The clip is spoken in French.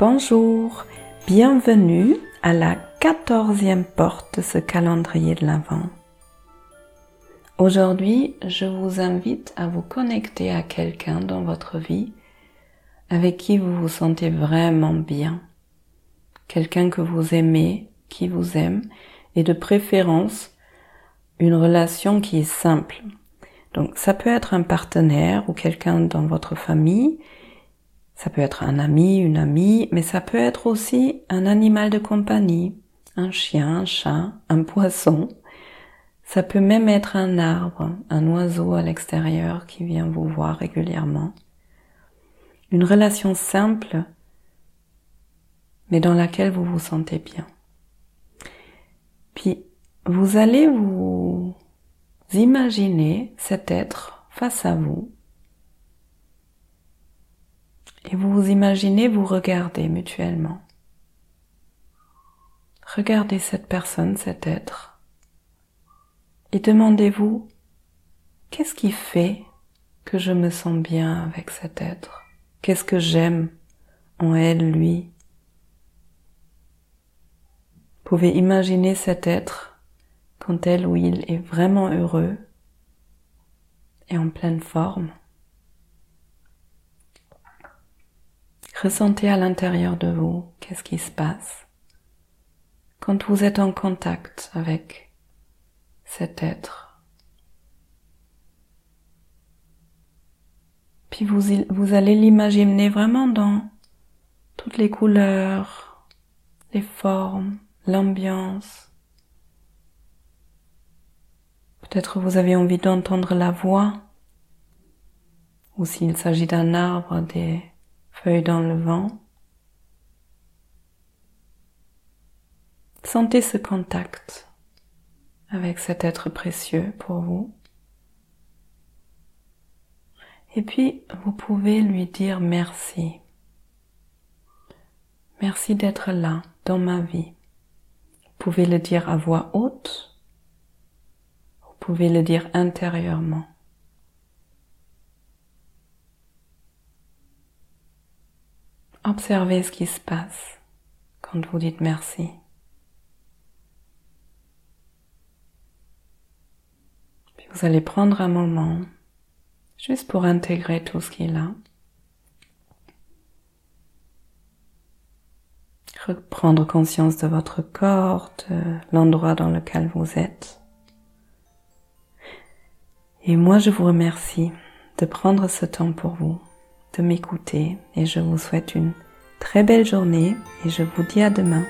Bonjour, bienvenue à la quatorzième porte de ce calendrier de l'Avent. Aujourd'hui, je vous invite à vous connecter à quelqu'un dans votre vie avec qui vous vous sentez vraiment bien. Quelqu'un que vous aimez, qui vous aime, et de préférence une relation qui est simple. Donc ça peut être un partenaire ou quelqu'un dans votre famille, ça peut être un ami, une amie, mais ça peut être aussi un animal de compagnie, un chien, un chat, un poisson. Ça peut même être un arbre, un oiseau à l'extérieur qui vient vous voir régulièrement. Une relation simple, mais dans laquelle vous vous sentez bien. Puis, vous allez vous imaginer cet être face à vous. Et vous vous imaginez vous regarder mutuellement. Regardez cette personne, cet être. Et demandez-vous, qu'est-ce qui fait que je me sens bien avec cet être? Qu'est-ce que j'aime en elle, lui? Vous pouvez imaginer cet être quand elle ou il est vraiment heureux et en pleine forme. Ressentez à l'intérieur de vous qu'est-ce qui se passe quand vous êtes en contact avec cet être. Puis vous, allez l'imaginer vraiment dans toutes les couleurs, les formes, l'ambiance. Peut-être vous avez envie d'entendre la voix, ou s'il s'agit d'un arbre, des feuilles dans le vent. Sentez ce contact avec cet être précieux pour vous. Et puis, vous pouvez lui dire merci. Merci d'être là dans ma vie. Vous pouvez le dire à voix haute. Vous pouvez le dire intérieurement. Observez ce qui se passe quand vous dites merci. Vous allez prendre un moment juste pour intégrer tout ce qui est là. Reprendre conscience de votre corps, de l'endroit dans lequel vous êtes. Et moi, je vous remercie de prendre ce temps pour vous, de m'écouter, et je vous souhaite une très belle journée, et je vous dis à demain.